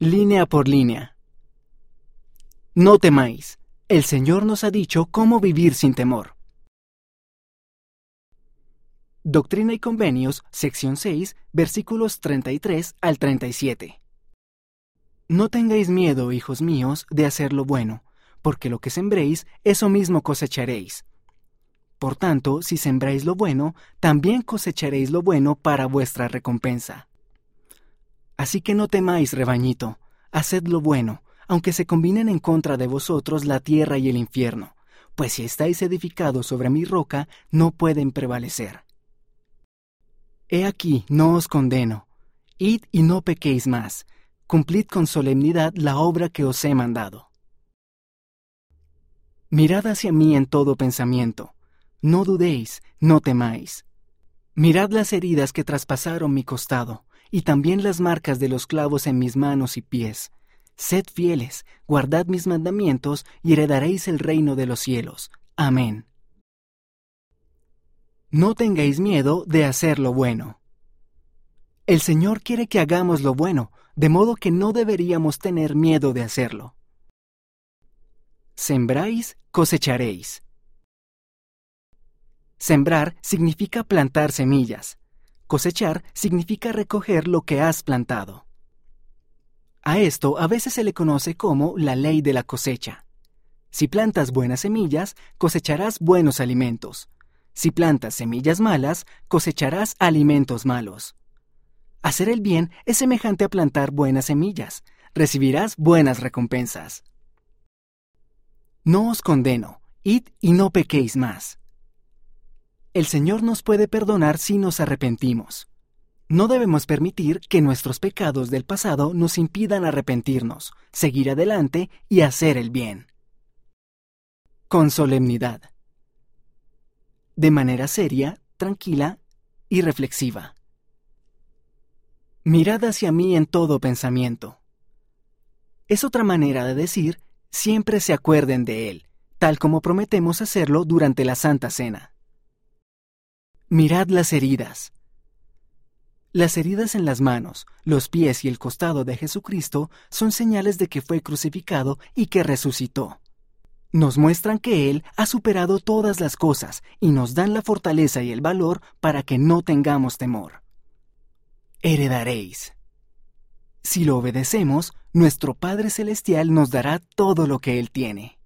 Línea por línea. No temáis. El Señor nos ha dicho cómo vivir sin temor. Doctrina y Convenios, sección 6, versículos 33 al 37. No tengáis miedo, hijos míos, de hacer lo bueno, porque lo que sembréis, eso mismo cosecharéis. Por tanto, si sembráis lo bueno, también cosecharéis lo bueno para vuestra recompensa. Así que no temáis, rebañito, haced lo bueno, aunque se combinen en contra de vosotros la tierra y el infierno, pues si estáis edificados sobre mi roca, no pueden prevalecer. He aquí, no os condeno. Id y no pequéis más. Cumplid con solemnidad la obra que os he mandado. Mirad hacia mí en todo pensamiento. No dudéis, no temáis. Mirad las heridas que traspasaron mi costado, y también las marcas de los clavos en mis manos y pies. Sed fieles, guardad mis mandamientos, y heredaréis el reino de los cielos. Amén. No tengáis miedo de hacer lo bueno. El Señor quiere que hagamos lo bueno, de modo que no deberíamos tener miedo de hacerlo. Sembráis, cosecharéis. Sembrar significa plantar semillas. Cosechar significa recoger lo que has plantado. A esto a veces se le conoce como la ley de la cosecha. Si plantas buenas semillas, cosecharás buenos alimentos. Si plantas semillas malas, cosecharás alimentos malos. Hacer el bien es semejante a plantar buenas semillas. Recibirás buenas recompensas. No os condeno, id y no pequéis más. El Señor nos puede perdonar si nos arrepentimos. No debemos permitir que nuestros pecados del pasado nos impidan arrepentirnos, seguir adelante y hacer el bien. Con solemnidad de manera seria, tranquila y reflexiva. Mirad hacia mí en todo pensamiento. Es otra manera de decir, siempre se acuerden de Él, tal como prometemos hacerlo durante la Santa Cena. Mirad las heridas. Las heridas en las manos, los pies y el costado de Jesucristo son señales de que fue crucificado y que resucitó nos muestran que Él ha superado todas las cosas y nos dan la fortaleza y el valor para que no tengamos temor. Heredaréis. Si lo obedecemos, nuestro Padre Celestial nos dará todo lo que Él tiene.